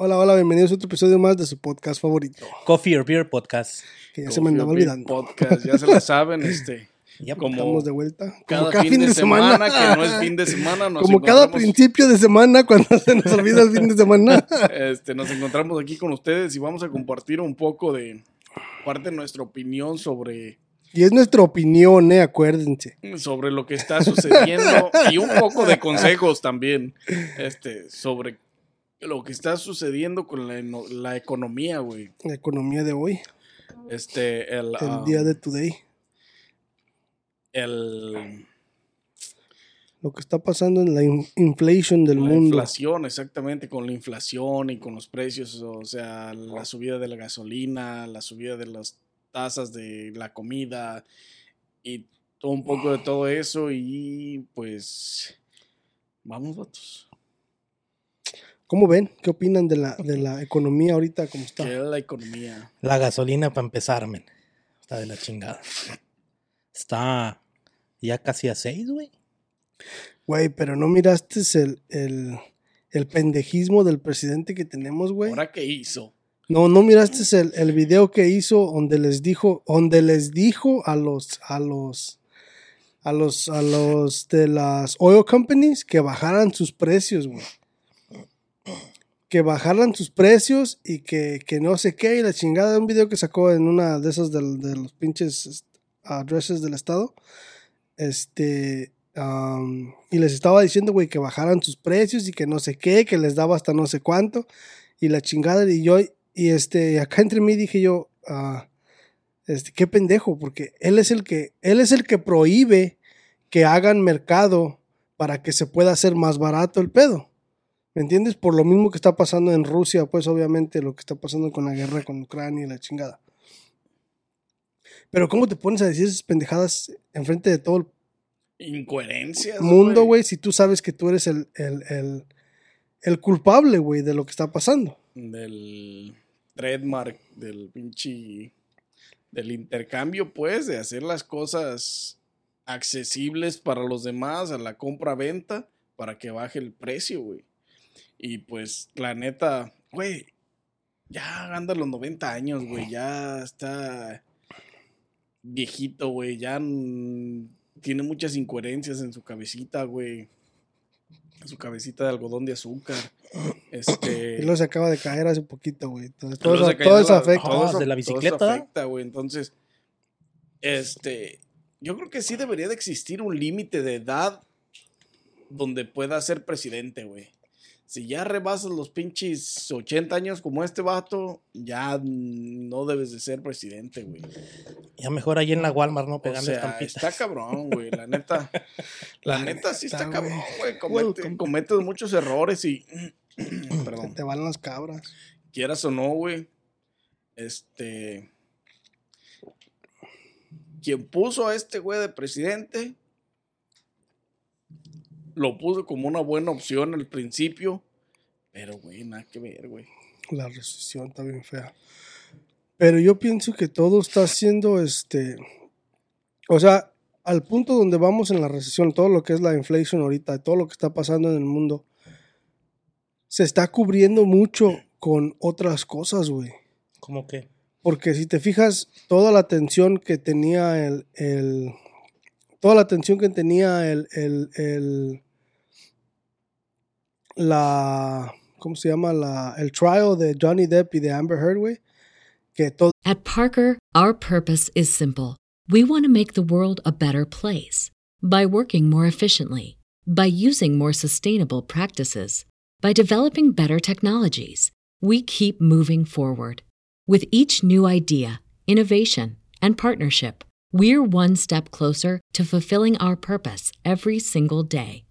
Hola, hola, bienvenidos a otro episodio más de su podcast favorito. Coffee or Beer Podcast. Que ya se me andaba olvidando. Podcast, ya se la saben, este. Ya, Como Estamos de vuelta. Como cada, fin, de, semana, que no es fin de semana, nos Como cada principio de semana cuando se nos olvida el fin de semana. este, nos encontramos aquí con ustedes y vamos a compartir un poco de parte de nuestra opinión sobre, Y es nuestra opinión, eh, acuérdense. sobre lo que está sucediendo y un poco de consejos también este, sobre lo que está sucediendo con la, economía, güey. La economía de hoy, Este, el, el ah, día de today. el- Lo que está pasando en la in- inflation del la mundo. inflación, exactamente, con la inflación y con los precios, o sea, la subida de la gasolina, la subida de las tasas de la comida y todo un poco de todo eso y pues vamos vatos. ¿Cómo ven? ¿Qué opinan de la, de la economía ahorita como está? ¿Qué es la economía? La gasolina para empezar, men. Está de la chingada. Está ya casi a 6, güey. Güey, pero no miraste el, el, el pendejismo del presidente que tenemos, güey. ¿Ahora qué hizo? No, no miraste el, el video que hizo donde les dijo, donde les dijo a los, a los, a los, a los de las oil companies que bajaran sus precios, güey. Que bajaran sus precios y que, que no sé qué, y la chingada de un video que sacó en una de esas del- de, los pinches addresses del estado. Este, y les estaba diciendo, güey, que bajaran sus precios y que no sé qué, que les daba hasta no sé cuánto y la chingada y yo y este acá entre mí dije yo ah, este qué pendejo porque él es el que él es el que prohíbe que hagan mercado para que se pueda hacer más barato el pedo ¿me entiendes? por lo mismo que está pasando en Rusia pues obviamente lo que está pasando con la guerra con Ucrania y la chingada pero cómo te pones a decir esas pendejadas enfrente de todo el Incoherencias. mundo güey si tú sabes que tú eres el el, el, el culpable güey de lo que está pasando Del trademark, del pinche. Del intercambio, pues, de hacer las cosas accesibles para los demás, a la compra-venta, para que baje el precio, güey. Y pues, la neta, güey, ya anda a los 90 años, güey, ya está viejito, güey, ya tiene muchas incoherencias en su cabecita, güey. En su cabecita de algodón de azúcar. Este. Y luego se acaba de caer hace poquito, güey. Entonces, todo, eso, todo eso la- afecta. todo eso- de la todo eso bicicleta. afecta, güey. Entonces, este, yo creo que sí debería de existir un límite de edad donde pueda ser presidente, güey. Si ya rebasas los pinches 80 años como este vato, ya no debes de ser presidente, güey. Ya mejor ahí en la Walmart, ¿no? O Pegando sea, estampitas. está cabrón, güey. La neta, la La neta sí está cabrón, güey. Comete, cometes muchos errores y, perdón. Te van las cabras. quieras o no, güey, este, quien puso a este güey de presidente, lo puso como una buena opción al principio, pero, güey, nada que ver, güey. La recesión está bien fea. Pero yo pienso que todo está siendo este. O sea, al punto donde vamos en la recesión, todo lo que es la inflación ahorita, todo lo que está pasando en el mundo, se está cubriendo mucho con otras cosas, güey. ¿Cómo que? Porque si te fijas, toda la atención que tenía el. el- toda la atención que tenía el. el, el- la. ¿Cómo se llama? La, el trial de Johnny Depp y de Amber Heard, güey. At Parker, our purpose is simple. We want to make the world a better place by working more efficiently, by using more sustainable practices, by developing better technologies. We keep moving forward. With each new idea, innovation, and partnership, we're one step closer to fulfilling our purpose every single day.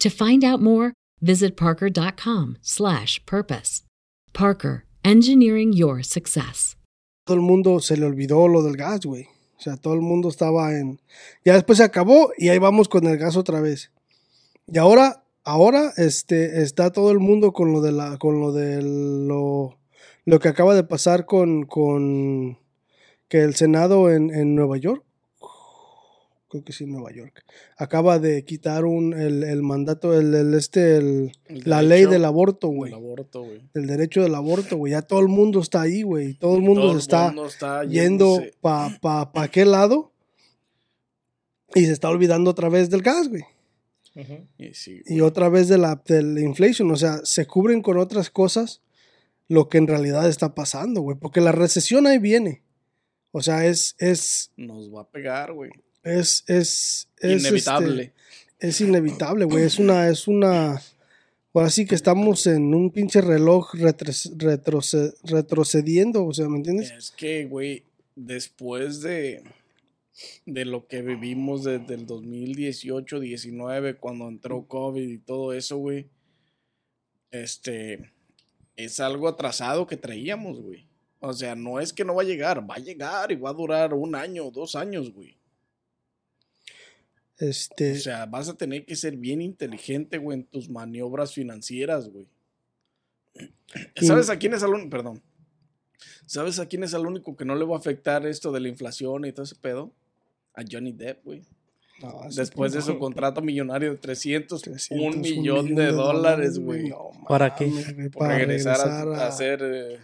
To find out more, visit parker.com/purpose. Parker, engineering your success. todo el mundo se le olvidó lo del gas, güey. O sea, todo el mundo estaba en. Ya después se acabó y ahí vamos con el gas otra vez. Y ahora, ahora, este, está todo el mundo con lo de la, con lo de lo, lo que acaba de pasar con, con que el Senado en, en Nueva York creo que sí, Nueva York. Acaba de quitar un, el, el mandato, el, el este, el, la ley del aborto, güey. El aborto, güey. El derecho del aborto, güey. Ya todo el mundo está ahí, güey. Todo el mundo Todo se el está mundo está yendo yéndose- pa, pa, pa qué lado. Y se está olvidando otra vez del gas, güey. Y sí, Y otra vez de la, de la inflation. O sea, se cubren con otras cosas lo que en realidad está pasando, güey. Porque la recesión ahí viene. O sea, es, es, nos va a pegar, güey. Es, es, es, Inevitable. este, es inevitable, güey. Es una, es una. Ahora sí que estamos en un pinche reloj retres- retroce- retrocediendo, o sea, ¿me entiendes? Es que, güey, después de, de lo que vivimos desde el 2018, 19, cuando entró COVID y todo eso, güey, este, es algo atrasado que traíamos, güey. O sea, no es que no va a llegar, va a llegar y va a durar un año, dos años, güey. Este, O sea, vas a tener que ser bien inteligente, güey, en tus maniobras financieras, güey. Y- ¿Sabes a quién es el único? Perdón. ¿Sabes a quién es el único que no le va a afectar esto de la inflación y todo ese pedo? A Johnny Depp, güey. no, Después de su contrato millonario de 300, 300, un millón de dólares, güey. no ¿Para qué? para regresar, regresar a, a hacer eh,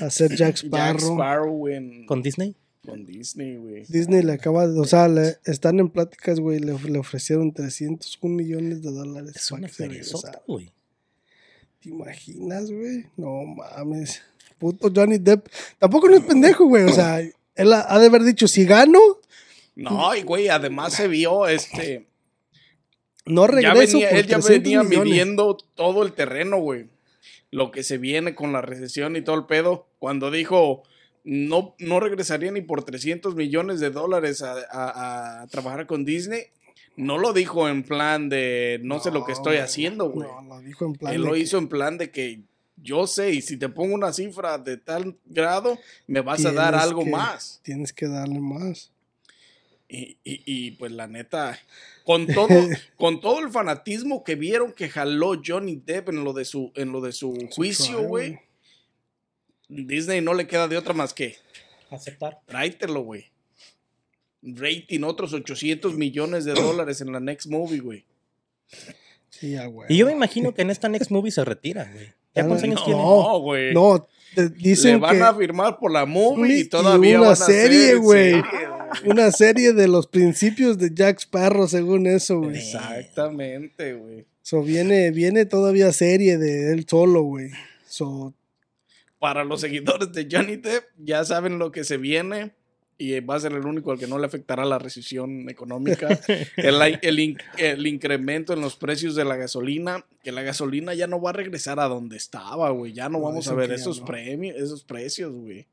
a hacer Jack. Sparrow en- ¿Con Disney? Con Disney, güey. Disney le acaba, o sea, le- están en pláticas, güey, le, le ofrecieron 301 millones de dólares. Es para una que se güey. ¿Te imaginas, güey? No mames. Puto Johnny Depp. Tampoco no es pendejo, güey. O sea, él ha, ha de haber dicho, si gano, No, y güey, además se vio este. no ya regreso venía, por él ya 300 venía millones. midiendo todo el terreno, güey. Lo que se viene con la recesión y todo el pedo. Cuando dijo, no, no regresaría ni por 300 millones de dólares a, a- a trabajar con Disney, no lo dijo en plan de no, sé lo que estoy haciendo, güey. No, lo dijo en plan Él de lo que hizo en plan de que yo sé, y si te pongo una cifra de tal grado, me vas a dar algo que- más. Tienes que darle más. Y, y- y, pues la neta, con todo, con todo el fanatismo que vieron que jaló Johnny Depp en lo de su, en lo de su Su juicio, güey, Disney no le queda de otra más que Aceptar. tráetelo, güey. Rating otros 800 millones de dólares en la next movie, güey. Sí, ya, güey. Y yo me imagino que en esta next movie se retira, güey. ¿Ya cuántos años tiene? No, güey. No, te Le dicen van que a firmar por la movie y Y todavía una van a hacer serie, güey. una serie de los principios de Jack Sparrow, según eso, güey. Exactamente, güey. So, viene, viene todavía serie de él solo, güey. So, Para los seguidores de Johnny Depp, ya saben lo que se viene y va a ser el único al que no le afectará la recesión económica. el, el in- el incremento en los precios de la gasolina, que la gasolina ya no va a regresar a donde estaba, güey. Ya no, No, vamos a ver esos no. premios, esos precios, güey.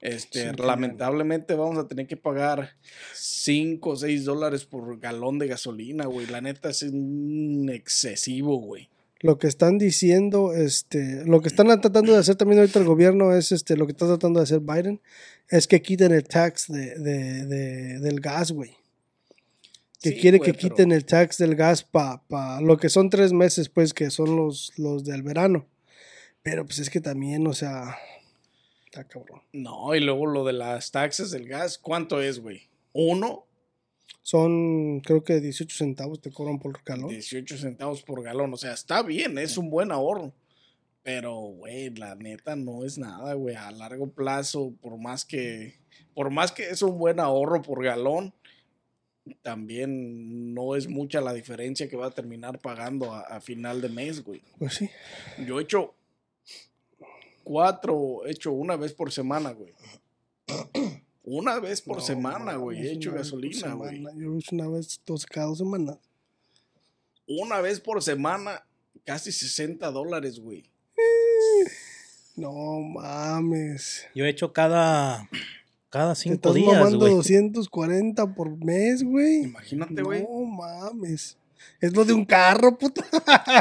Este, lamentablemente vamos a tener que pagar 5 o 6 dólares por galón de gasolina, güey. La neta es un excesivo, güey. Lo que están diciendo, este, lo que están tratando de hacer también ahorita el gobierno es, este, lo que está tratando de hacer Biden, es que quiten el tax de, de- de- del gas, güey. Que Sí, quiere güey, que pero- quiten el tax del gas para pa, lo que son tres meses, pues, que son los, los del verano. Pero pues es que también, o sea, está cabrón. No, y luego lo de las taxas del gas, ¿cuánto es, güey? ¿Uno? Son, creo que 18 centavos te cobran por calor. 18 centavos por galón. O sea, está bien, es un buen ahorro. Pero, güey, la neta no es nada, güey. A largo plazo, por más que, por más que es un buen ahorro por galón, también no es mucha la diferencia que va a terminar pagando a, a final de mes, güey. Pues sí. Yo he hecho cuatro, he hecho una vez por semana, güey. Una vez por No, semana, güey. He hecho una vez por gasolina, güey. semana. Yo he hecho una vez dos, cada dos semanas. Una vez por semana, casi 60 dólares, güey. No mames. Yo he hecho cada, cada Te cinco estás días, mamando güey. 240 por mes, güey. Imagínate, güey. No mames. Es lo de un carro, puta.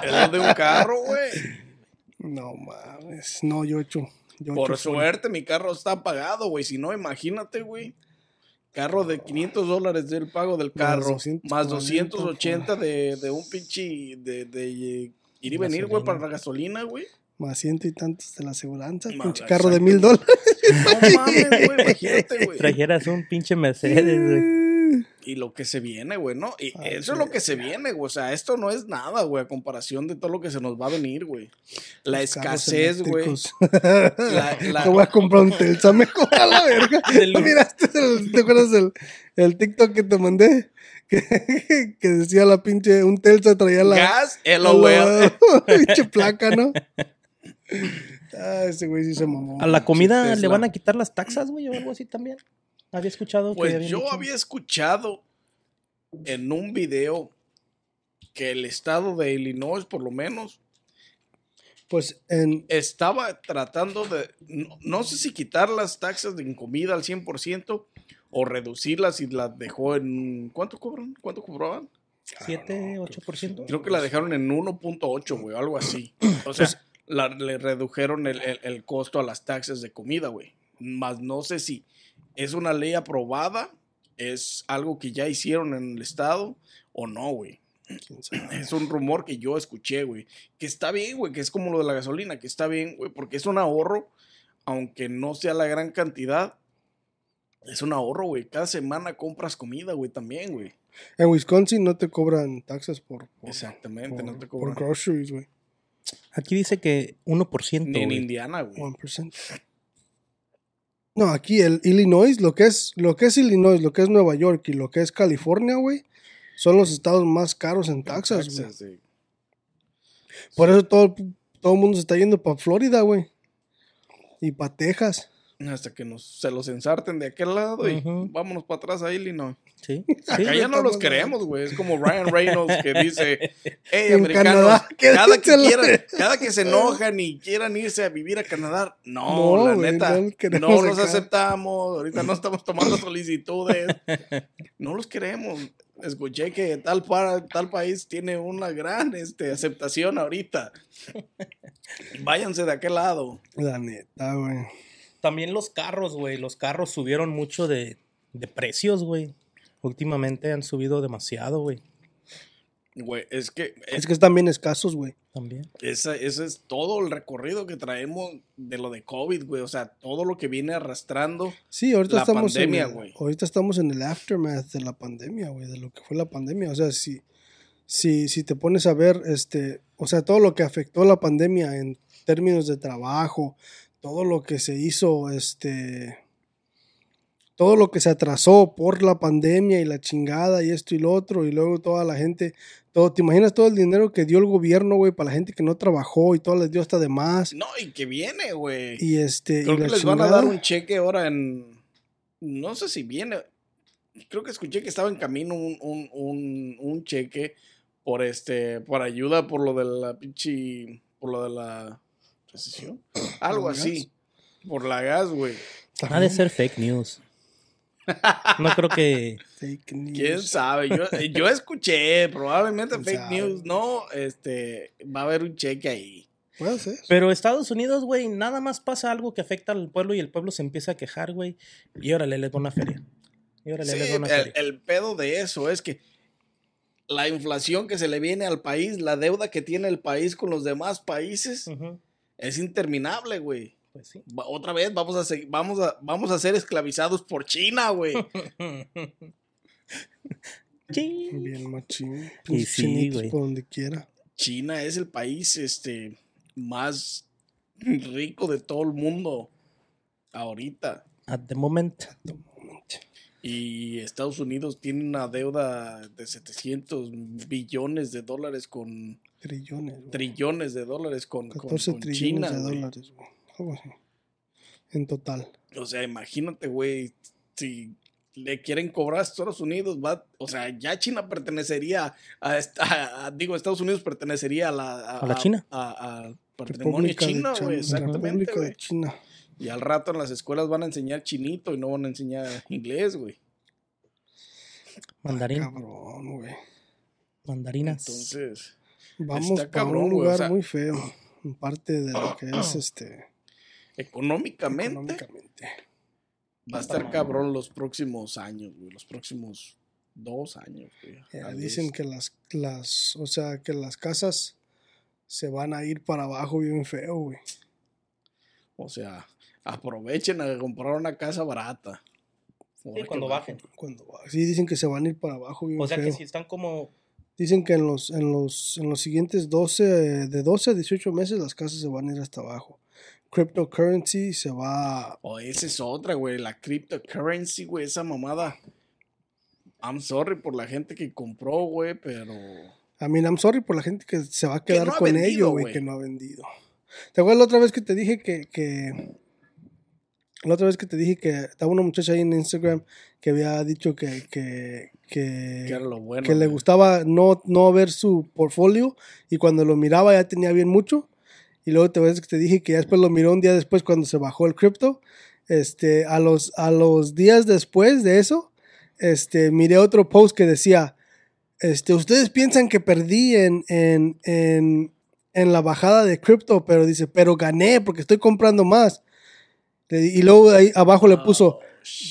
Es lo de un carro, güey. No mames. No, yo he hecho. Yo Por suerte, mi carro está pagado, güey. Si no, imagínate, güey. Carro de 500 dólares del pago del Más carro. 240 Más 280 de, de un pinche. De, de ir y venir, güey, para la gasolina, güey. Más ciento y tantos de la aseguranza. Más, Pinche carro de mil dólares. No mames, güey. Imagínate, güey. Trajeras un pinche Mercedes, güey. Y lo que se viene, güey, ¿no? Y Ay, eso es lo que se viene, güey. O sea, esto no es nada, güey, a comparación de todo lo que se nos va a venir, güey. La Los escasez, güey. La- la- Te voy a comprar un Telsa mejor a la verga. ¿Miraste el- ¿Te acuerdas del el TikTok que te mandé? Que, que decía la pinche, un Telsa traía la... Gas, LOL. pinche placa, ¿no? Ah, ese güey sí se mamó. A la comida le van a quitar las taxas, güey, o algo así también. Había escuchado Pues yo dicho. había escuchado en un video que el estado de Illinois, por lo menos, Pues en... estaba tratando de, no, no sé si quitar las taxas de comida al 100% o reducirlas y las dejó en, ¿cuánto cobran? ¿Cuánto cobraban? 7, 8%. Creo que la dejaron en 1.8, güey, algo así. O sea, la- le redujeron el, el- el costo a las taxas de comida, güey. Más no sé si es una ley aprobada, es algo que ya hicieron en el estado o no, güey. Es un rumor que yo escuché, güey. Que está bien, güey, que es como lo de la gasolina, que está bien, güey, porque es un ahorro, aunque no sea la gran cantidad. Es un ahorro, güey. Cada semana compras comida, güey, también, güey. En Wisconsin no te cobran taxas por... por Exactamente, no por- te Por cobran. groceries, güey. Aquí dice que 1%. Ni en. Indiana, güey. 1%. No, aquí el Illinois, lo que es lo que es Illinois, lo que es Nueva York y lo que es California, güey, son los estados más caros en taxas, güey. Sí. Por eso todo, todo el mundo se está yendo para Florida, güey. Y para Texas. Hasta que nos, se los ensarten de aquel lado y vámonos para atrás a Illinois. Sí. Acá sí, ya no los queremos, güey. Es como Ryan Reynolds que dice, hey, americanos, Canadá, ¿qué cada que, quieran, cada que se enojan y quieran irse a vivir a Canadá, no, No, la neta, no los queremos no los acá. aceptamos. Ahorita no estamos tomando solicitudes. No los queremos. Escuché que tal, para, tal país tiene una gran este, aceptación ahorita. Váyanse de aquel lado. La neta, güey. También los carros, güey. Los carros subieron mucho de, de precios, güey. Últimamente han subido demasiado, güey. Güey, es que es Es que están bien escasos, güey. También. Esa- ese es todo el recorrido que traemos de lo de COVID, güey. O sea, todo lo que viene arrastrando. Sí, ahorita La estamos pandemia, en el, güey. ahorita estamos en el aftermath de la pandemia, güey, de lo que fue la pandemia. O sea, si, si, si te pones a ver, este, o sea, todo lo que afectó la pandemia en términos de trabajo, todo lo que se hizo, este, todo lo que se atrasó por la pandemia y la chingada y esto y lo otro, y luego toda la gente, todo, ¿te imaginas todo el dinero que dio el gobierno, güey, para la gente que no trabajó y todo les dio hasta de más? No, y que viene, güey. Y este, Creo y que la les van a dar un cheque ahora en. No sé si viene. Creo que escuché que estaba en camino un, un, un, un cheque por este. por ayuda por lo de la pinche. por lo de la recesión. Algo así. Por la gas, güey. Ha de ser fake news. No creo que. Fake news. ¿Quién sabe? Yo, yo escuché, probablemente ¿Quién fake sabe? news, no, este, va a haber un cheque ahí. Puede ser. Pero Estados Unidos, güey, nada más pasa algo que afecta al pueblo y el pueblo se empieza a quejar, güey. Y órale, les da una feria. Y órale, Sí, les da una el, feria. el pedo de eso es que la inflación que se le viene al país, la deuda que tiene el país con los demás países, es interminable, güey. Pues sí. Otra vez vamos a, seguir- vamos, a, vamos a ser esclavizados por China, güey. Bien machín. Y Pinches sí, chinitos güey. por donde quiera. China es el país este, más rico de todo el mundo ahorita. At the moment. Y Estados Unidos tiene una deuda de 700 billones de dólares con Trillones. trillones de dólares con, con- 14 con trillones China. de dólares, güey. Algo así. En total. O sea, imagínate, güey, si le quieren cobrar a Estados Unidos, va, o sea, ya China pertenecería a, esta- a- digo, Estados Unidos pertenecería a la A la China. a- al patrimonio chino, China, güey, exactamente, República de. China. Y al rato en las escuelas van a enseñar chinito y no van a enseñar inglés, güey. Mandarín. Cabrón, güey. Mandarinas. Entonces, Vamos cabrón, un o lugar sea- muy feo. En parte de lo que es este. Económicamente, Económicamente. va a estar cabrón los próximos años, güey, los próximos dos años, güey. Tal dicen que las, las. O sea, que las casas se van a ir para abajo bien feo, güey. O sea, aprovechen a comprar una casa barata. Sí, cuando bajen. Cuando. Sí, dicen que se van a ir para abajo. bien O sea que feo. si están como. Dicen que en los, en los, en los siguientes 12, eh, de 12 a 18 meses las casas se van a ir hasta abajo. Cryptocurrency se va... O esa es otra, güey. La cryptocurrency, güey. Esa mamada. I'm sorry por la gente que compró, güey, pero. I mean, I'm sorry por la gente que se va a quedar no con vendido, ello, güey, que no ha vendido. ¿Te acuerdas la otra vez que te dije que, que... La otra vez que te dije que estaba una muchacha ahí en Instagram que había dicho que... que, que, Que era lo bueno. que le gustaba no, no ver su portfolio y cuando lo miraba ya tenía bien mucho. Y luego te ves que te dije que ya después lo miró un día después cuando se bajó el cripto. Este, a los, a los días después de eso, este, miré otro post que decía, este, ustedes piensan que perdí en, en, en, en la bajada de cripto, pero dice, pero gané porque estoy comprando más. Y luego ahí abajo le puso,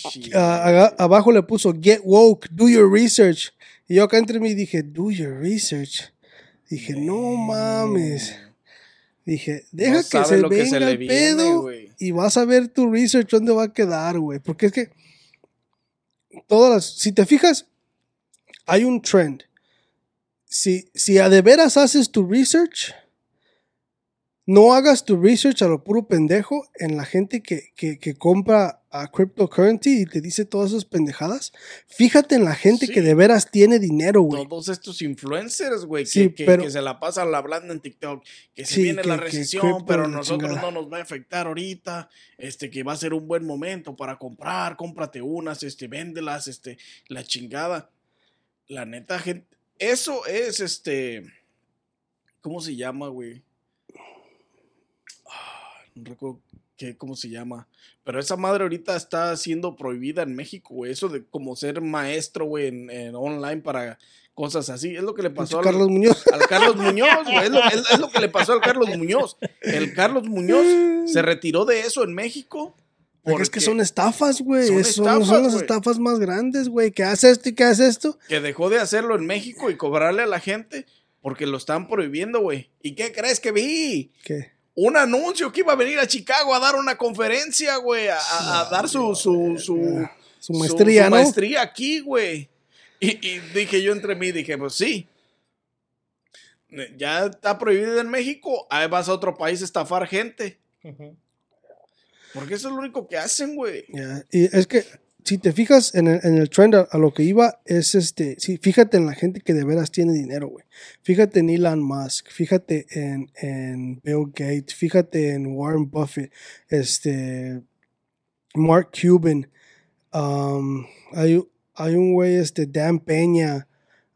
Oh, a- aga- abajo le puso get woke, do your research. Y yo acá entre mí dije, do your research. Dije, no mames. Dije, deja No que se lo que venga se le el viene, pedo y vas a ver tu research dónde va a quedar, güey. Porque es que todas las, si te fijas, hay un trend. Si, si a de veras haces tu research, no hagas tu research a lo puro pendejo en la gente que, que, que compra a cryptocurrency y te dice todas esas pendejadas. Fíjate en la gente Sí. que de veras tiene dinero, güey. Todos estos influencers, güey, que, Sí, que- que se la pasan hablando en TikTok, que se Sí, viene la que- recesión, pero nosotros chingada. no nos va a afectar ahorita, este, que va a ser un buen momento para comprar, cómprate unas, este, véndelas, este, la chingada. La neta, gente, eso es, este, ¿cómo se llama, güey? Ah, No recuerdo qué, cómo se llama. Pero esa madre ahorita está siendo prohibida en México, güey. Eso de como ser maestro, güey, en, en online para cosas así. Es lo que le pasó al, Carlos Muñoz. al Carlos Muñoz, güey. Es lo, es- es lo que le pasó al Carlos Muñoz. El Carlos Muñoz se retiró de eso en México. Porque es que son estafas, güey. Son las estafas más grandes, güey. Que hace esto y que hace esto. que dejó de hacerlo en México y cobrarle a la gente porque lo están prohibiendo, güey. ¿Y qué crees que vi? ¿Qué? Un anuncio que iba a venir a Chicago a dar una conferencia, güey, a, a- a dar su, su, su, Su maestría, su ¿no? maestría aquí, güey. Y, y dije yo entre mí, dije, pues sí. Ya está prohibido en México, ahí vas a otro país a estafar gente. Porque eso es lo único que hacen, güey. Y es que si te fijas en el, en el trend a, lo que iba, es este. Sí, fíjate en la gente que de veras tiene dinero, güey. Fíjate en Elon Musk, fíjate en, en Bill Gates, fíjate en Warren Buffett, este. Mark Cuban. um, hay, hay un güey, este, Dan Peña.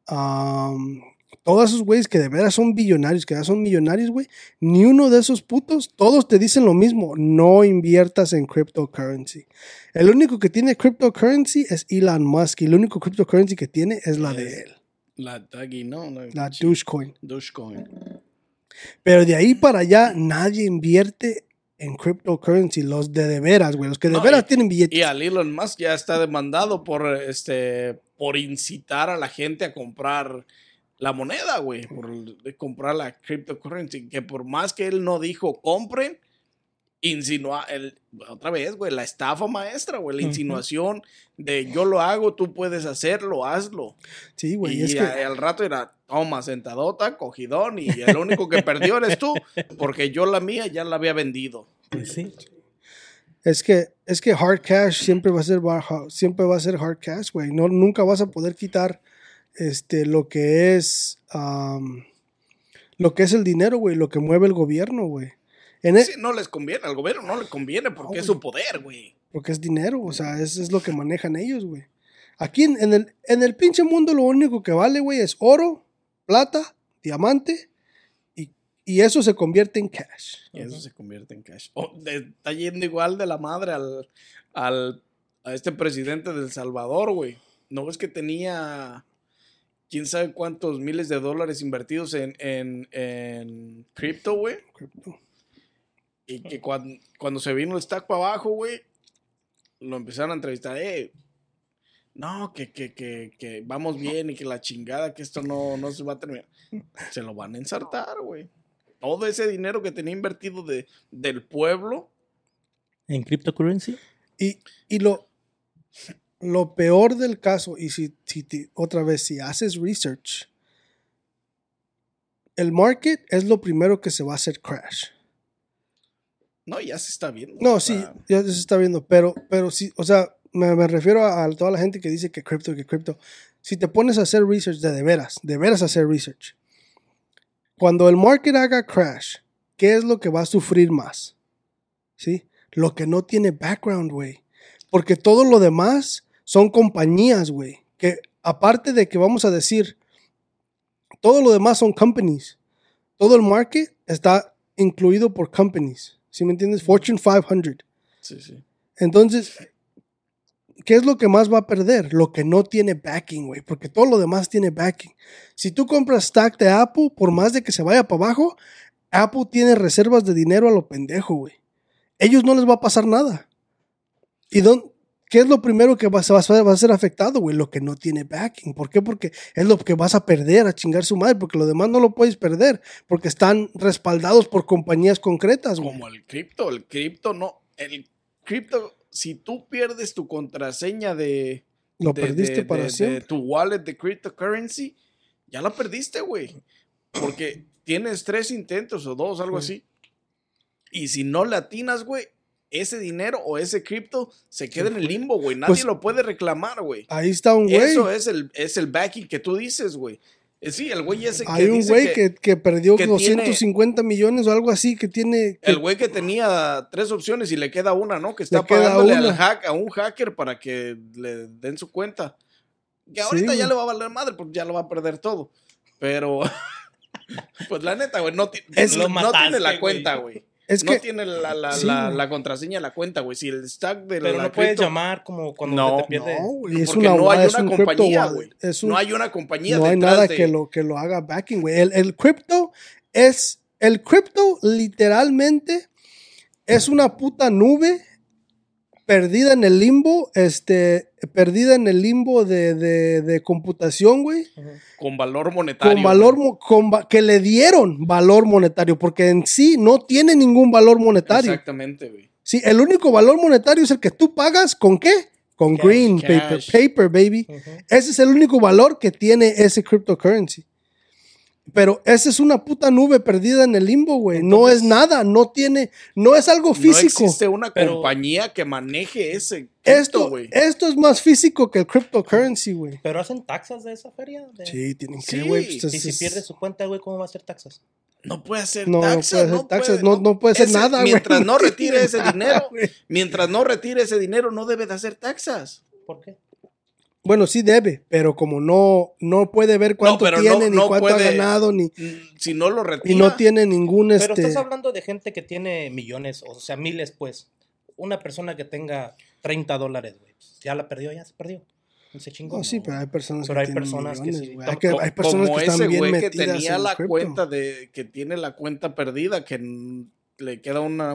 um, todos esos güeyes que de veras son billonarios, que ya son millonarios, güey. Ni uno de esos putos, todos te dicen lo mismo. No inviertas en cryptocurrency. El único que tiene cryptocurrency es Elon Musk y el único cryptocurrency que tiene es la de él, La Taggy, ¿no? La, la Dogecoin. Dogecoin. Pero de ahí para allá nadie invierte en cryptocurrency, los de de veras, güey, los que de No, veras y- tienen billetes. Y al Elon Musk ya está demandado por este por incitar a la gente a comprar la moneda, güey, por de comprar la cryptocurrency, que por más que él no dijo compren, insinúa el otra vez, güey, la estafa maestra, güey, la insinuación de yo lo hago, tú puedes hacerlo, hazlo. Sí, güey, y es que a- al rato era toma sentadota, cogidón y el único que perdió eres tú, porque yo la mía ya la había vendido. Pues sí. Es que, es que hard cash siempre va a ser siempre va a ser hard cash, güey. No, nunca vas a poder quitar este lo que es lo que es el dinero, güey, lo que mueve el gobierno, güey. En e- no les conviene, al gobierno no le conviene porque No, es su poder, güey. porque es dinero, o sea, es, es lo que manejan ellos, güey. Aquí en, en el, en el pinche mundo lo único que vale, güey, es oro, plata, diamante y, y eso se convierte en cash. Y eso se convierte en cash. Oh, de- está yendo igual de la madre al, al a este presidente del Salvador, güey. ¿No ves que tenía quién sabe cuántos miles de dólares invertidos en, en, en cripto, güey? Y que cuando, cuando se vino el stack para abajo, güey, lo empezaron a entrevistar. Eh, no, que, que, que, que vamos bien y que la chingada, que esto no, no se va a terminar. Se lo van a ensartar, güey. Todo ese dinero que tenía invertido de, del pueblo. ¿En cryptocurrency? Y, y lo lo peor del caso, y si, si te- otra vez, si haces research, el market es lo primero que se va a hacer crash. No, ya se está viendo. No, sí, ya se está viendo, pero, pero sí, o sea, me, me refiero a, a toda la gente que dice que cripto, que cripto. Si te pones a hacer research de, de veras, de veras hacer research, cuando el market haga crash, ¿qué es lo que va a sufrir más? ¿Sí? Lo que no tiene background, güey. Porque todo lo demás son compañías, güey. Que aparte de que vamos a decir, todo lo demás son companies. Todo el market está incluido por companies. ¿Sí me entiendes? Fortune 500. sí, sí. Entonces, ¿qué es lo que más va a perder? Lo que no tiene backing, güey. Porque todo lo demás tiene backing. Si tú compras stack de Apple, por más de que se vaya para abajo, Apple tiene reservas de dinero a lo pendejo, güey. Ellos no les va a pasar nada. ¿Y dónde, qué es lo primero que va, a- ser afectado, güey? Lo que no tiene backing. ¿Por qué? Porque es lo que vas a perder a chingar su madre. Porque lo demás no lo puedes perder. Porque están respaldados por compañías concretas, güey. Como el cripto, el cripto no. El cripto, si tú pierdes tu contraseña de. Lo de- perdiste de- para de- siempre. De tu wallet de cryptocurrency, ya la perdiste, güey. Porque tienes tres intentos o dos, algo Sí. así. Y si no le atinas, güey, ese dinero o ese cripto se queda en el limbo, güey. Nadie Pues- lo puede reclamar, güey. Ahí está un güey. Eso es el, es el backing que tú dices, güey. Eh, Sí, el güey ese que Hay un güey que, que perdió que tiene- 250 millones o algo así, que tiene... que- El güey que tenía tres opciones y le queda una, ¿no? Que está pagándole al hack, a un hacker para que le den su cuenta. Que ahorita Sí, ya le va a valer madre porque ya lo va a perder todo. Pero, pues la neta, güey, no, ti- Es- no tiene la cuenta, güey. Es no que... tiene la, la, Sí, la- contraseña la cuenta, güey. Si el stack de Pero la no puedes cripto- llamar como cuando No, te pierde. No, güey, es porque una, no hay es una un compañía, güey. un- No hay una compañía no hay nada de- que, lo, que lo haga backing, güey. El, el crypto es... El crypto literalmente es una puta nube perdida en el limbo, este, perdida en el limbo de, de, de computación, güey. con valor monetario. con valor güey. mo- con va- que le dieron valor monetario, porque en sí no tiene ningún valor monetario. Exactamente, güey. Sí, el único valor monetario es el que tú pagas con qué? Con Cash, green cash. paper, paper, baby. Ese es el único valor que tiene ese cryptocurrency. Pero esa es una puta nube perdida en el limbo, güey. No es nada, no tiene, no es algo físico. No existe una Pero- compañía que maneje ese cripto, esto, güey. esto es más físico que el cryptocurrency, güey. Pero hacen taxas de esa feria. De- Sí, tienen que, güey. pues, Y si es- pierde su cuenta, güey, ¿cómo va a hacer taxas? No puede hacer No, no taxas. puede hacer taxas, no- no puede hacer Ese- nada, güey. Mientras no No retire ese dinero, mientras no retire ese dinero, no debe de hacer taxas. ¿Por qué? Bueno, sí debe, pero como no, no puede ver cuánto no- tiene, ni no cuánto ha puede- ganado, ni, Si no lo retira. y no tiene ningún Pero este. estás hablando de gente que tiene millones, o sea, miles, pues. Una persona que tenga 30 dólares, güey. pues, Ya la perdió, ya se perdió. Se chingó. No, sí, pero hay personas Pero que hay personas que millones, sí. güey. Hay, que- hay personas como que están ese bien güey que metidas tenía en la cripto. cuenta de que tiene la cuenta perdida que n- le queda una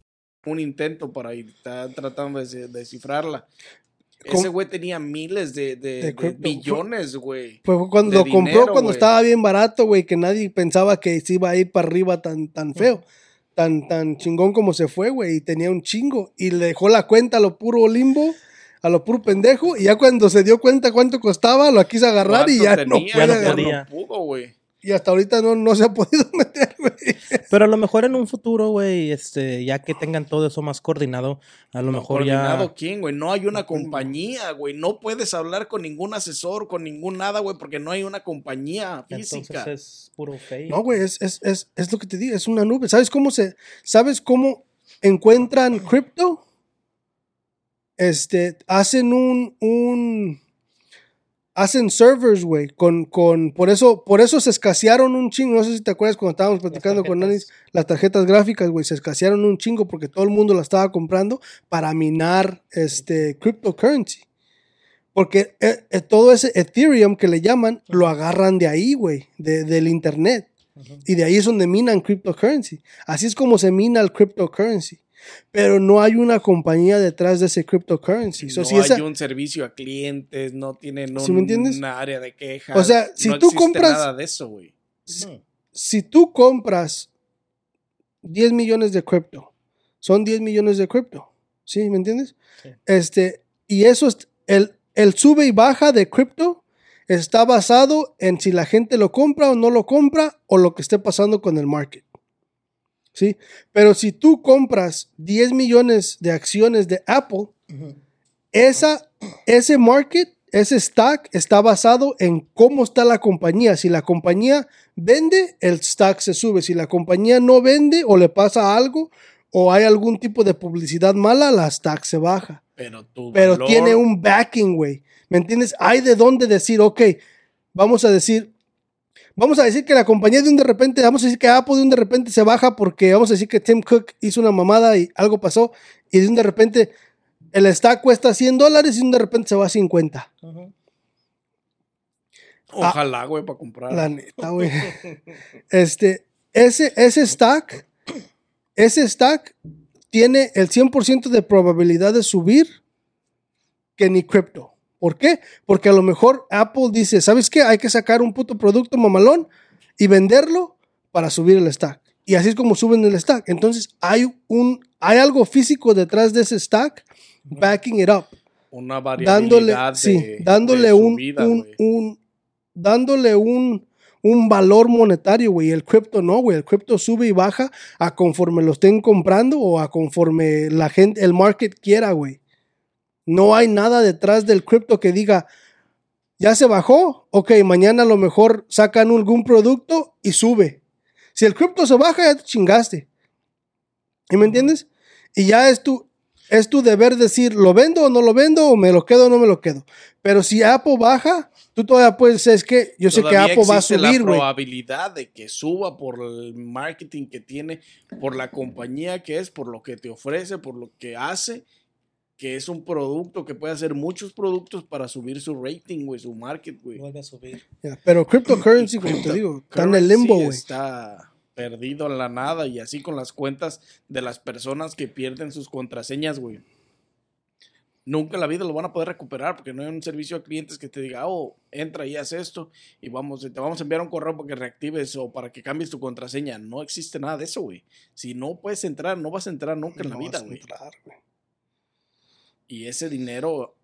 Un intento para ir está tratando de de descifrarla. Ese güey tenía miles de, de, De de billones, güey. Fue cuando lo compró dinero, cuando estaba bien barato, güey, que nadie pensaba que se iba a ir para arriba tan, tan feo, tan, tan chingón como se fue, güey, y tenía un chingo, y le dejó la cuenta a lo puro limbo, a lo puro pendejo, y ya cuando se dio cuenta cuánto costaba, lo quiso agarrar y ya ¿Cuánto no tenía? puede Ya no podía. No pudo, güey. Y hasta ahorita no, no se ha podido meter, güey. Pero a lo mejor en un futuro, güey, este, ya que tengan todo eso más coordinado, a lo mejor ¿Coordinado ya. quién, güey? No hay una compañía, güey. No puedes hablar con ningún asesor, con ningún nada, güey, porque no hay una compañía física. Entonces es puro fake. No, güey, es, es, es, es lo que te digo, es una nube. ¿Sabes cómo se, sabes cómo encuentran cripto? Este, hacen un, un, hacen servers, güey, con, con, por eso, por eso se escasearon un chingo, no sé si te acuerdas cuando estábamos platicando con tarjetas. Anis, las tarjetas gráficas, güey, se escasearon un chingo porque todo el mundo las estaba comprando para minar, este, cryptocurrency. Porque eh, eh, todo ese Ethereum que le llaman, lo agarran de ahí, güey, de- del internet. Y de ahí es donde minan cryptocurrency. Así es como se mina el cryptocurrency. Pero no hay una compañía detrás de ese cryptocurrency. So, no si esa- hay un servicio a clientes, no tienen ¿Sí me entiendes? una área de quejas. O sea, si no tú compras- nada de eso, güey. si tú compras 10 millones de cripto, son 10 millones de cripto. ¿Sí? ¿Me entiendes? Sí. Este, y eso es, el, el sube y baja de cripto está basado en si la gente lo compra o no lo compra o lo que esté pasando con el market. ¿Sí? Pero si tú compras 10 millones de acciones de Apple, esa, ese market, ese stack está basado en cómo está la compañía. Si la compañía vende, el stack se sube. Si la compañía no vende o le pasa algo o hay algún tipo de publicidad mala, la stack se baja. Pero tu Pero valor- tiene un backing, güey. ¿Me entiendes? Hay de dónde decir, ok, vamos a decir, vamos a decir que la compañía de un de repente, vamos a decir que Apple de un de repente se baja porque vamos a decir que Tim Cook hizo una mamada y algo pasó y de un de repente el stack cuesta 100 dólares y de un de repente se va a 50. Ojalá, güey, para comprar. La neta, güey. Este, ese, ese stack, ese stack tiene el 100% de probabilidad de subir que ni cripto. ¿Por qué? Porque a lo mejor Apple dice, ¿sabes qué? Hay que sacar un puto producto mamalón y venderlo para subir el stack. Y así es como suben el stack. Entonces hay un, hay algo físico detrás de ese stack backing it up Una dándole, variabilidad sí, de, dándole de un, un- dándole un, un valor monetario, güey. El cripto no, güey. El cripto sube y baja a conforme lo estén comprando o a conforme la gente, el market quiera, güey. No hay nada detrás del cripto que diga, ya se bajó, ok, mañana a lo mejor sacan algún producto y sube. Si el cripto se baja, ya te chingaste. ¿Y me entiendes? Y ya es tu, es tu deber decir, ¿lo vendo o no lo vendo? ¿O me lo quedo o no me lo quedo? Pero si Apple baja, tú todavía puedes, es que yo sé que Apple va a subir, la probabilidad de que suba por el marketing que tiene, por la compañía que es, por lo que te ofrece, por lo que hace, que es un producto que puede hacer muchos productos para subir su rating, güey, su market, güey. Vuelve a subir. Pero cryptocurrency, como te digo, está en el limbo, güey. Está perdido en la nada y así con las cuentas de las personas que pierden sus contraseñas, güey. Nunca en la vida lo van a poder recuperar porque no hay un servicio a clientes que te diga, oh, entra y haz esto y vamos, te vamos a enviar un correo para que reactives o para que cambies tu contraseña. No existe nada de eso, güey. Si no puedes entrar, no vas a entrar nunca en la No vida, vas a güey. Y ese dinero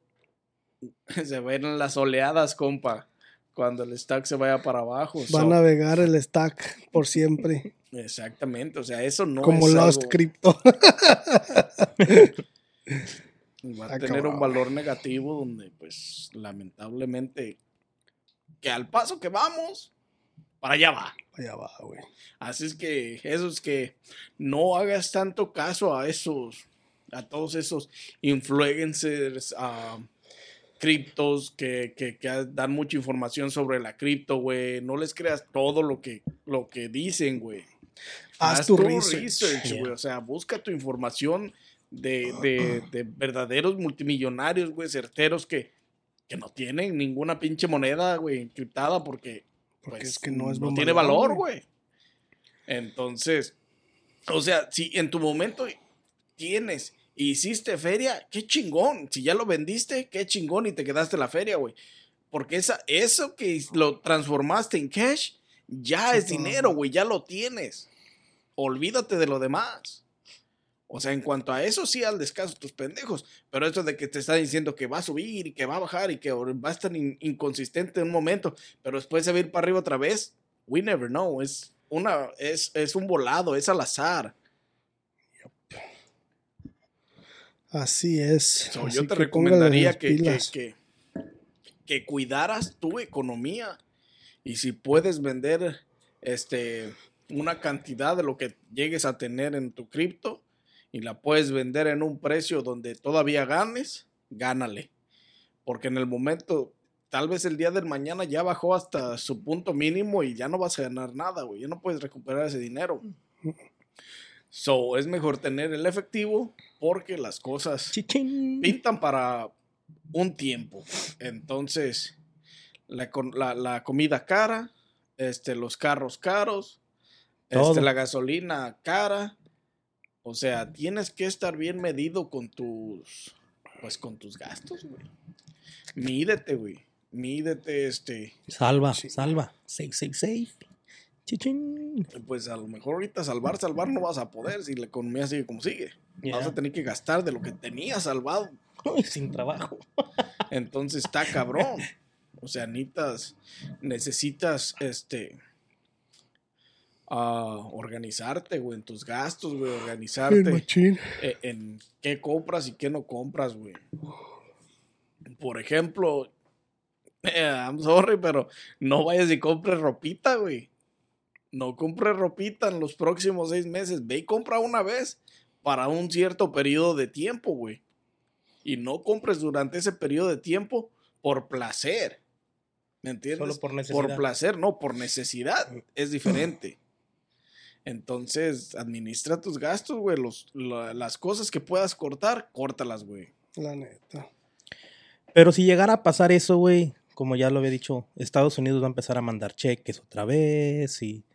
se va a ir en las oleadas, compa. Cuando el stack se vaya para abajo. Va a navegar el stack por siempre. Exactamente, o sea, eso no como es Lost algo- Crypto. va a Está tener un valor negativo donde, pues, lamentablemente, que al paso que vamos, para allá va. Allá va, güey. Así es que, eso es que no hagas tanto caso a esos, a todos esos influencers, a criptos que, que, que dan mucha información sobre la cripto, güey. No les creas todo lo que, lo que dicen, güey. Haz tu research. Yeah. güey. O sea, busca tu información de, de, de verdaderos multimillonarios, güey, certeros que, que no tienen ninguna pinche moneda, güey, encriptada porque, Porque pues, es que no es buen tiene valor, valor, güey. Entonces, o sea, si en tu momento tienes Hiciste feria, qué chingón. Si ya lo vendiste, qué chingón y te quedaste la feria, güey. Porque esa, eso que lo transformaste en cash, ya es dinero, güey, ya lo tienes. Olvídate de lo demás. O sea, en cuanto a eso, sí, al descanso tus pendejos. Pero esto de que te está diciendo que va a subir y que va a bajar y que va a estar inconsistente en un momento, pero después se va a ir para arriba otra vez, we never know. Es, una, es, es un volado, es al azar. Así es. yo te recomendaría que, que, que, cuidaras tu economía y si puedes vender este, una cantidad de lo que llegues a tener en tu cripto y la puedes vender en un precio donde todavía ganes, gánale. Porque en el momento, tal vez el día del mañana ya bajó hasta su punto mínimo y ya no vas a ganar nada, güey. Ya no puedes recuperar ese dinero. So, es mejor tener el efectivo porque las cosas pintan para un tiempo. Entonces, la, la, comida cara, este, los carros caros, este, la gasolina cara. O sea, tienes que estar bien medido con tus, pues con tus gastos, güey. Mídete, güey. Mídete, este. Salva, salva. Safe, safe, safe. Pues a lo mejor ahorita salvar, salvar no vas a poder si la economía sigue como sigue. Vas a tener que gastar de lo que tenías salvado. sin trabajo. Entonces está cabrón. O sea, necesitas, necesitas este, uh, organizarte, güey, en tus gastos, güey, organizarte e, en, qué compras y qué no compras, güey. Por ejemplo, eh, I'm sorry, pero no vayas y compres ropita, güey. No compres ropita en los próximos seis meses. Ve y compra una vez para un cierto periodo de tiempo, güey. Y no compres durante ese periodo de tiempo por placer. ¿Me entiendes? Solo por necesidad. Por placer, no, por necesidad. Es diferente. Entonces, administra tus gastos, güey. las cosas que puedas cortar, córtalas, güey. La neta. Pero si llegara a pasar eso, güey, como ya lo había dicho, Estados Unidos va a empezar a mandar cheques otra vez y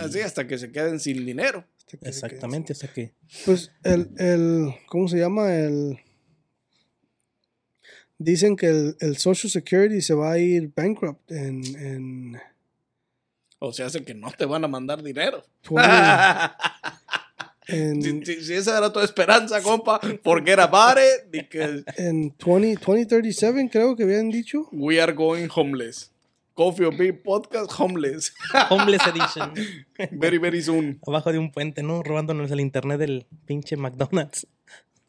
Así hasta que se queden sin dinero. Exactamente, hasta que... Pues el, el, ¿cómo se llama? El... Dicen que el, el Social Security se va a ir bankrupt en... en... O sea, hace que no te van a mandar dinero. en, si, esa era tu esperanza, compa, porque era pare. En 20, 2037 creo que habían dicho. We are going homeless. Coffee or Beer Podcast Homeless. Homeless Edition. Very, very soon. Abajo de un puente, ¿no? Robándonos el internet del pinche McDonald's.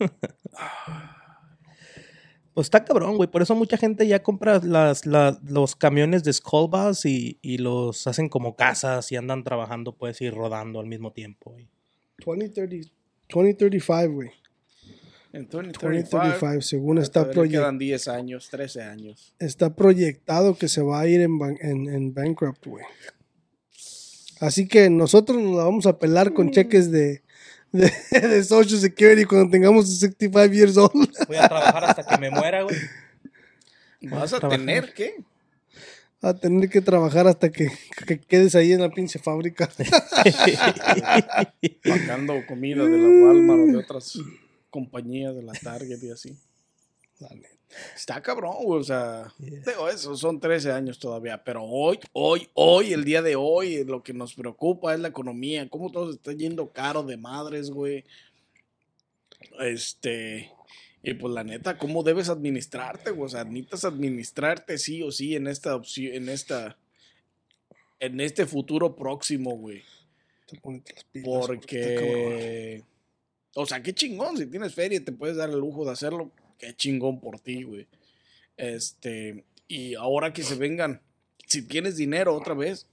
pues está cabrón, güey. Por eso mucha gente ya compra las, los camiones de Skull Bus y, y, los hacen como casas y andan trabajando, pues, y rodando al mismo tiempo. 2030, 2035, güey. En 2035, según está proyectado. Quedan 10 años, 13 años. Está proyectado que se va a ir en, en, en bankrupt, güey. Así que nosotros nos la vamos a pelar con mm. cheques de, de, de, Social Security cuando tengamos 65 years old. Voy a trabajar hasta que me muera, güey. ¿Vas a, tener qué? A tener que trabajar hasta que, que quedes ahí en la pinche fábrica. Pagando comida de la Walmart o de otras compañía de la Target y así. Está cabrón, O sea, digo, eso son 13 años todavía. Pero hoy, hoy, hoy, el día de hoy, lo que nos preocupa es la economía. Cómo todo se está yendo caro de madres, güey. Este. Y pues la neta, ¿cómo debes administrarte, güey? O sea, necesitas administrarte sí o sí en esta opción, en esta. En este futuro próximo, güey. Porque. O sea, qué chingón, si tienes feria y te puedes dar el lujo de hacerlo, qué chingón por ti, güey. Este, y ahora que se vengan, si tienes dinero otra vez,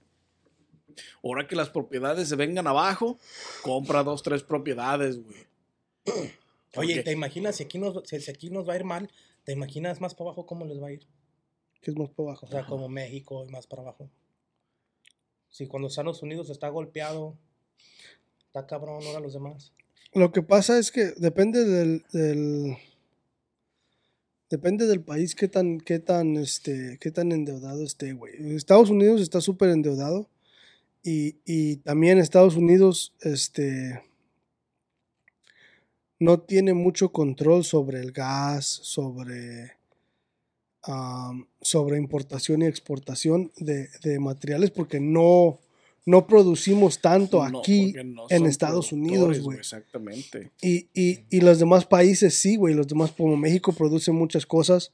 ahora que las propiedades se vengan abajo, compra dos, tres propiedades, güey. Oye, ¿te imaginas si aquí, nos, si aquí nos va a ir mal? ¿Te imaginas más para abajo cómo les va a ir? ¿Qué es más para abajo? O sea, como México y más para abajo. Si cuando Estados Unidos está golpeado, está cabrón ahora los demás. Lo que pasa es que depende del, depende del país qué tan, qué tan, este, qué tan endeudado esté, güey. Estados Unidos está súper endeudado y, y, también Estados Unidos, este, no tiene mucho control sobre el gas, sobre, sobre importación y exportación de, de materiales porque no, no producimos tanto No, aquí no en Estados Unidos, güey. Exactamente. Y, y, y los demás países sí, güey. Los demás, como México, producen muchas cosas.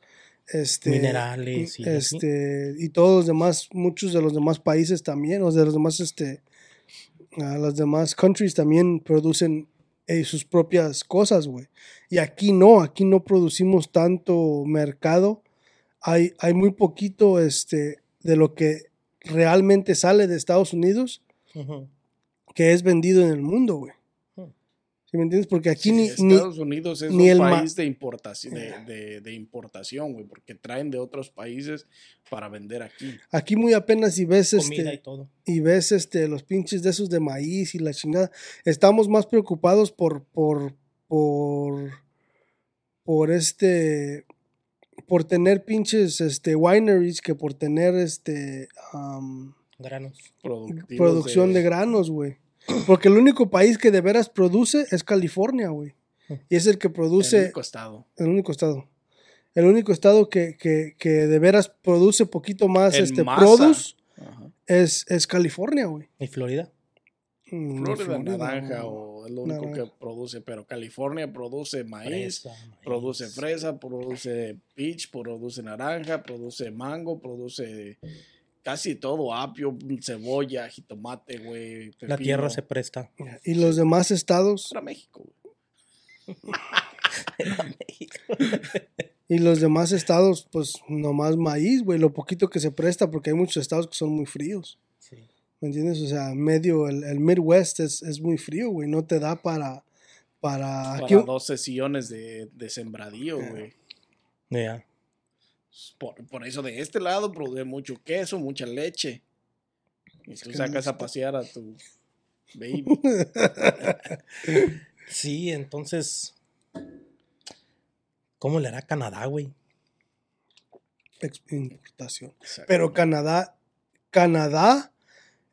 Este, Minerales y este, y todos los demás, muchos de los demás países también, o de los demás, este, las demás countries también producen eh, sus propias cosas, güey. Y aquí no, aquí no producimos tanto mercado. Hay, hay muy poquito, este, de lo que realmente sale de Estados Unidos que es vendido en el mundo, güey. ¿Sí me entiendes? Porque aquí Sí, ni, ni- Estados Unidos es ni un el país de importación, de, de- de importación, güey, porque traen de otros países para vender aquí. aquí muy apenas si ves Comida y este todo. y ves este los pinches de esos de maíz y la chingada. Estamos más preocupados por por por por este por tener pinches este wineries que por tener este Granos. Productivos producción de, granos, güey. Porque el único país que de veras produce es California, güey. Y es el que El produce único estado. El único estado. El único estado que, que, que de veras produce poquito más En este masa. produce Ajá. es, es California, güey. ¿Y Florida? Mm, Florida, Florida, naranja no. o es lo único naranja. que produce, pero California produce maíz, Fresa, maíz. produce fresa, produce peach, produce naranja, produce mango, produce casi todo, apio, cebolla, jitomate, güey. La tierra se presta. Y los demás estados, Para México, güey. y los demás estados, pues nomás maíz, güey. Lo poquito que se presta, porque hay muchos estados que son muy fríos. Sí. ¿Me entiendes? O sea, medio, el, el Midwest es, es muy frío, güey. No te da para. Para. Para aquí- dos sesiones de, de sembradío, güey. Ya. Por, por eso de este lado produce mucho queso, mucha leche. Y tú sacas no a pasear a tu baby. Sí, entonces. ¿Cómo le hará Canadá, güey? importación. Pero Canadá, Canadá,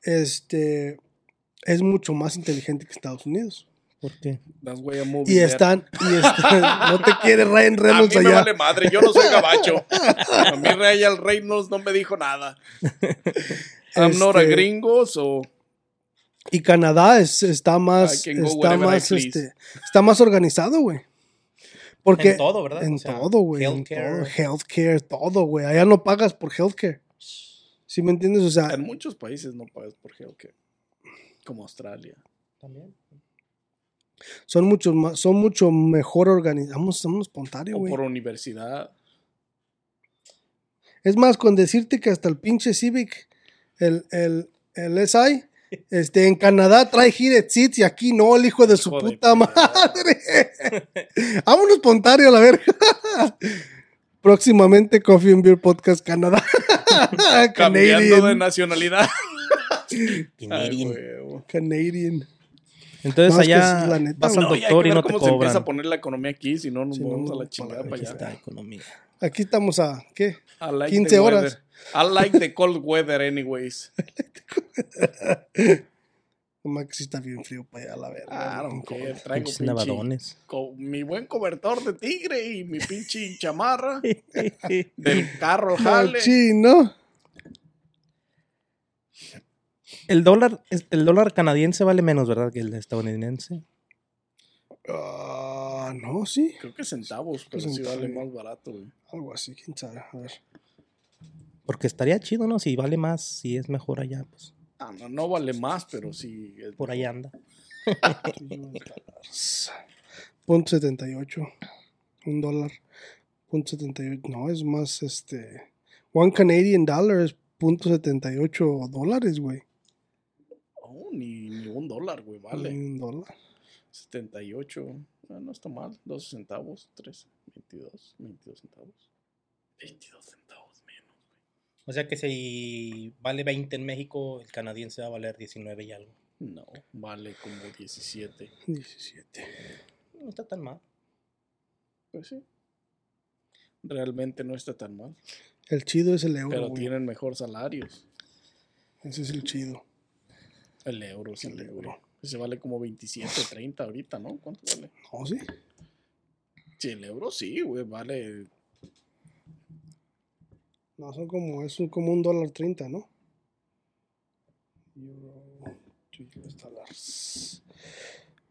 este, es mucho más inteligente que Estados Unidos. ¿Por qué? That's why I'm moving Y están, y están, no te quiere Ryan A Reynolds mí me allá. vale madre, yo no soy gabacho. A mí Ryan Reynolds no me dijo nada. I'm not a Este, gringo, so Y Canadá es, está más, está más, este, está más organizado, güey. Porque En todo, ¿verdad? En O sea, todo, güey. En healthcare. todo, healthcare, todo, güey. Allá no pagas por healthcare. ¿Sí me entiendes? O sea, en muchos países no pagas por healthcare. Como Australia. También. Son mucho más, son mucho mejor organizados. Somos espontáneos, O güey. por universidad. Es más, con decirte que hasta el pinche Civic, el, el, el SI, este, en Canadá trae heated seats y aquí no, el hijo de su puta madre. Vámonos, Pontario, a la verga. Próximamente Coffee and Beer Podcast Canadá. Cambiando de nacionalidad. Canadian. Ay, huevo. Canadian. Entonces No, es que allá la neta, vas al No, y doctor y ver no te cómo se empieza cobran. a poner la economía aquí, si no nos Si no, vamos a no, la chingada para- para Aquí allá. está economía. Aquí estamos a, ¿qué? I like 15 the horas. weather. I like the cold weather anyways. Nomás que sí está bien frío para allá, la verga. Ah, no, que traigo Pinches pinche- nevadones. con mi buen cobertor de tigre y mi pinche chamarra del carro jale. Machino. El dólar, el dólar canadiense vale menos, ¿verdad? Que el estadounidense. Ah, no, sí. Creo que centavos, pero sí vale más barato, güey. Algo así, quién sabe. A ver. Porque estaría chido, ¿no? Si vale más, si es mejor allá, pues Ah, no, no vale más, pero sí. es- por ahí anda. Punto 78. Un dólar. Punto 78. No, es más este. One Canadian dollar es punto 78 dólares, güey. Oh, ni, ni un dólar, güey, vale. Un dólar. 78. ah, no está mal. 12 centavos. 3. 22. 22 centavos. 22 centavos menos. O sea que si vale 20 en México, el canadiense va a valer 19 y algo. No, vale como 17. 17. No está tan mal. Pues sí. Realmente no está tan mal. El chido es el euro. Pero güey. tienen mejor salarios. Ese es el chido. El euro, sí, El euro. Ese vale como 27, 30 ahorita, ¿no? ¿Cuánto vale? No, sí. Sí, el euro sí, güey, vale. No, son como, es un- como un dólar treinta, ¿no? Euro to US dollars.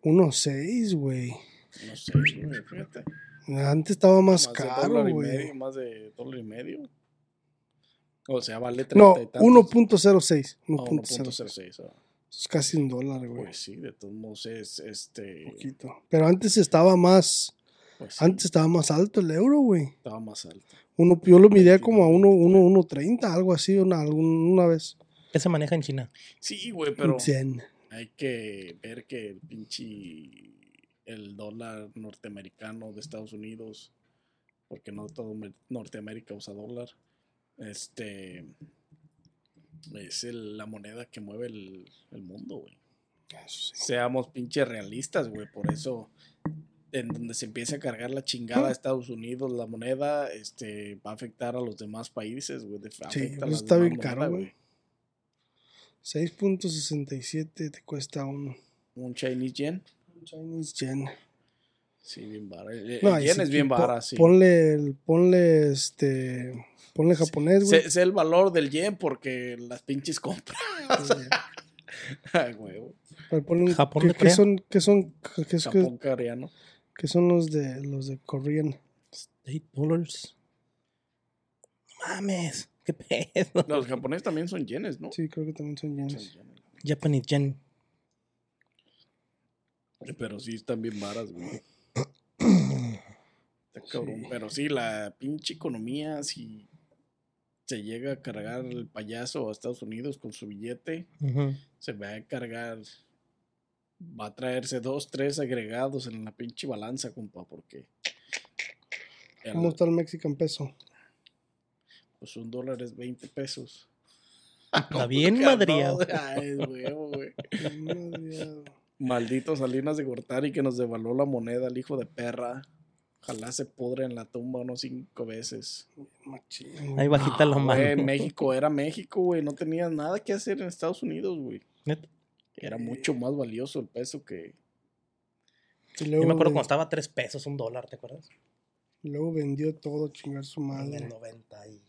Uno seis, güey. No sé, güey, fíjate. Antes estaba más, Más caro, güey. más de dólar y medio. O sea, vale 30 No, y tantos. 1.06. Ah, 1.06. 1.06. Es casi un dólar, güey. Pues sí, de todos modos es este. Poquito. Pero antes estaba más, Pues sí, antes estaba más alto el euro, güey. estaba más alto. Uno, yo lo miré como a 1, 1, 1.30, algo así, una, algún- una vez. ¿Qué se maneja en China? Sí, güey, pero Yen. hay que ver que el pinche. El dólar norteamericano de Estados Unidos, porque no todo Norteamérica usa dólar, este. Es el- la moneda que mueve el, el mundo, güey. Eso sí. seamos pinches realistas, güey. Por eso, en donde se empiece a cargar la chingada a Estados Unidos, la moneda, este, va a afectar a los demás países, güey. afecta a pues está bien caro, güey. 6.67 te cuesta un Un Chinese yen, Chinese yen. Sí, bien vara. El, el No, yen es bien vara, sí. Ponle, el- ponle este, ponle japonés, güey. Sé, sé el valor del yen porque las pinches compras. Ay, güey. Pero ponle un- Japón ¿qué, qué son, qué son, qué, es- Japón coreano. qué son los de los de Korean? 8 dólares. No mames. ¿Qué pedo? Los japoneses también son yenes, ¿no? Sí, creo que también son yenes. Japanese yen. Pero sí están bien varas, güey. Está cabrón. Sí. Pero sí, la pinche economía, si se llega a cargar el payaso a Estados Unidos con su billete, se va a cargar. Va a traerse dos, tres agregados en la pinche balanza, compa, porque. el- ¿Cómo está el Mexican peso? pues un dólar es 20 pesos. Está bien No, madreado. Ay, huevo, güey. Madreado. Maldito Salinas de Gortari que nos devaluó la moneda, el hijo de perra. Ojalá se pudre en la tumba unos cinco veces. Machín, Ahí bajita la mano. Güey, México era México, güey. No tenía nada que hacer en Estados Unidos, güey. Neta. Era mucho más valioso el peso que. Y Yo me acuerdo cuando estaba a 3 pesos un dólar, ¿te acuerdas? luego vendió todo, chingar su En madre. el 90 y...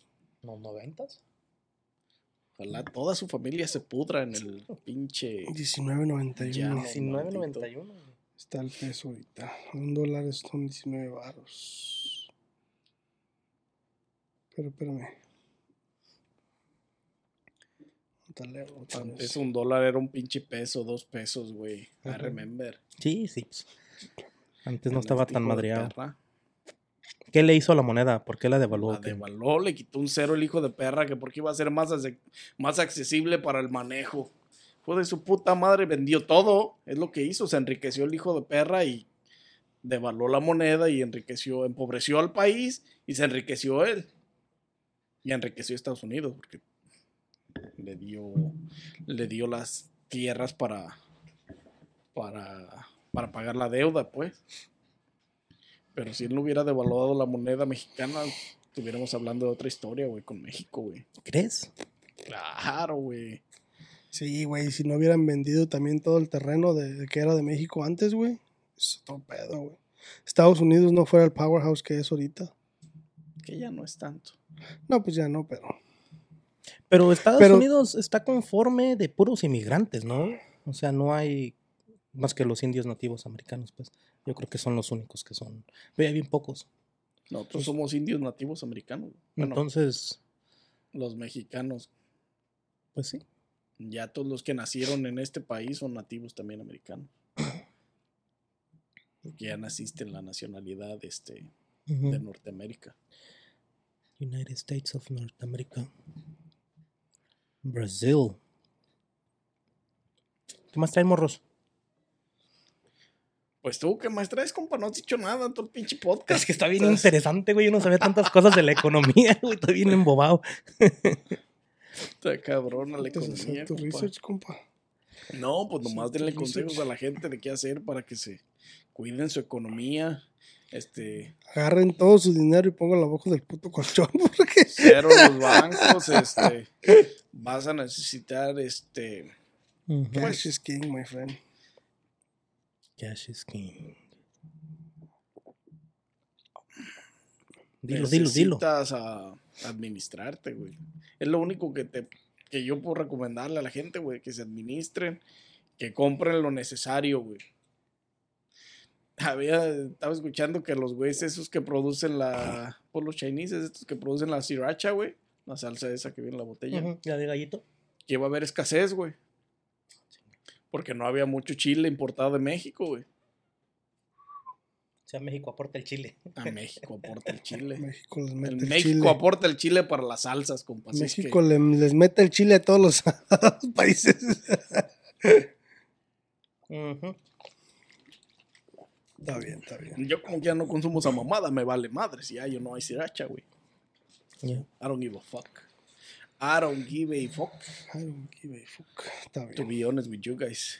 ¿No 90? Ojalá toda su familia se pudra en el pinche. 19.91 Ya, no. 19.91. está el peso ahorita. Un dólar son 19 baros. Pero espérame. Antes un dólar era un pinche peso, dos pesos, güey. I remember. Sí, sí. Antes no estaba tan madreado. perra. ¿Qué le hizo a la moneda? ¿Por qué la devaluó? La devaluó, le quitó un cero el hijo de perra, que porque iba a ser más, más accesible para el manejo. Hijo de su puta madre, vendió todo. Es lo que hizo. Se enriqueció el hijo de perra y devaluó la moneda y enriqueció, empobreció al país y se enriqueció él. Y enriqueció a Estados Unidos porque le dio, le dio las tierras para, para, para pagar la deuda, pues. Pero si él no hubiera devaluado la moneda mexicana, estuviéramos hablando de otra historia, güey, con México, güey. ¿Crees? Claro, güey. Sí, güey, si no hubieran vendido también todo el terreno de, que era de México antes, güey. Es otro pedo, güey. Estados Unidos no fuera el powerhouse que es ahorita. Que ya no es tanto. No, pues ya no, pero. Pero Estados Pero- Unidos está conforme de puros inmigrantes, ¿no? O sea, no hay más que los indios nativos americanos, pues. Yo creo que son los únicos que son. Pero hay bien pocos. Nosotros somos indios nativos americanos. Bueno, Entonces, los mexicanos. pues sí. Ya todos los que nacieron en este país son nativos también americanos. Porque ya naciste en la nacionalidad este, Ujú. de Norteamérica. United States of North America. Brasil. ¿Qué más traen morros? Pues tú, ¿qué más traes, compa? No has dicho nada en todo el pinche podcast. Es que está bien interesante, güey. Yo no sabía tantas cosas de la economía, güey. Estoy bien embobado. Está cabrona la economía, tu compa. research, compa. No, pues nomás Sí, denle consejos research. a la gente de qué hacer para que se cuiden su economía. Este, Agarren todo su dinero y pónganlo abajo del puto colchón, porque. cero los bancos, este, vas a necesitar, este. Cash is king, my friend. Cash is king. Dilo, dilo, dilo. Necesitas a administrarte, güey. Es lo único que te que yo puedo recomendarle a la gente, güey, que se administren, que compren lo necesario, güey. Había, estaba escuchando que los güeyes esos que producen la, por los chineses, estos que producen la sriracha, güey, la salsa esa que viene en la botella, La de gallito. que iba a haber escasez, güey. Porque no había mucho chile importado de México, güey. O sea, México aporta el chile. A México aporta el chile. México les El mete el, México chile. aporta el chile para las salsas, compa. así es que- México le- les mete el chile a todos los países. Está bien, está bien. Yo como que ya no consumo esa mamada, me vale madre si ya yo no hay sriracha, güey. I don't give a fuck. I don't give a fuck. I don't give a fuck. Está To be honest with you guys.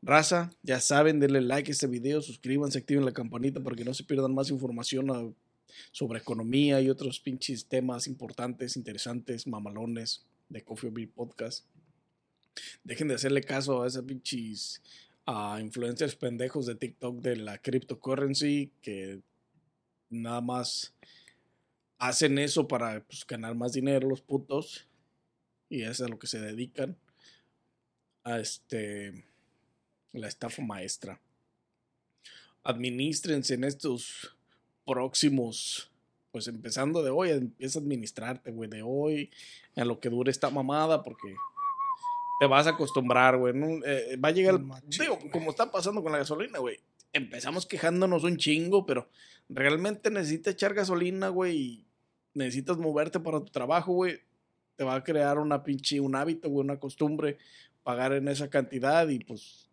Raza, ya saben, denle like a este video, suscríbanse, activen la campanita para que no se pierdan más información ah, sobre economía y otros pinches temas importantes, interesantes, mamalones de Coffee Beer Podcast. Dejen de hacerle caso a esos pinches ah, influencers pendejos de TikTok de la cryptocurrency que nada más hacen eso para pues, ganar más dinero los putos y es a lo que se dedican a este la estafa maestra. Administrense en estos próximos, pues empezando de hoy, empieza a administrarte, güey, de hoy, en lo que dure esta mamada, porque te vas a acostumbrar, güey. ¿no? Eh, va a llegar, Machín, digo, güey. como está pasando con la gasolina, güey. Empezamos quejándonos un chingo, pero realmente necesitas echar gasolina, güey, y necesitas moverte para tu trabajo, güey. Te va a crear una pinche, un hábito, güey, una costumbre, pagar en esa cantidad y pues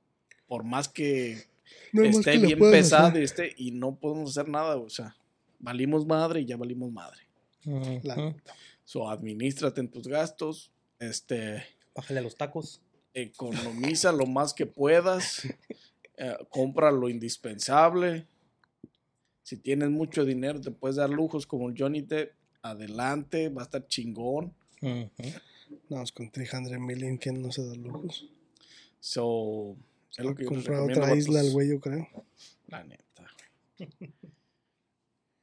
por más que No hay más esté que bien pesado hacer. y, esté, y no podemos hacer nada, o sea, valimos madre y ya valimos madre. Neta. So, administrate en tus gastos, este, Bájale a los tacos. economiza lo más que puedas, eh, compra lo indispensable. Si tienes mucho dinero, te puedes dar lujos como el Johnny Depp, adelante, va a estar chingón. Ujú. No, es con 300 million que no se da lujos. So, es lo que yo les Comprar otra isla al güey, yo creo. La neta.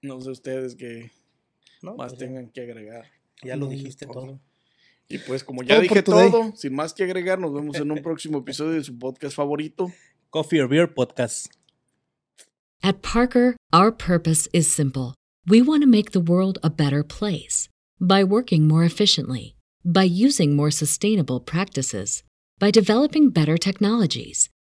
No sé ustedes qué No, más pues ya, tengan que agregar. ya lo No, dijiste todo. todo. Y pues como ya Todo dije todo, sin más que agregar, nos vemos en un próximo episodio de su podcast favorito. Coffee or Beer Podcast. At Parker, our purpose is simple. We want to make the world a better place by working more efficiently, by using more sustainable practices, by developing better technologies.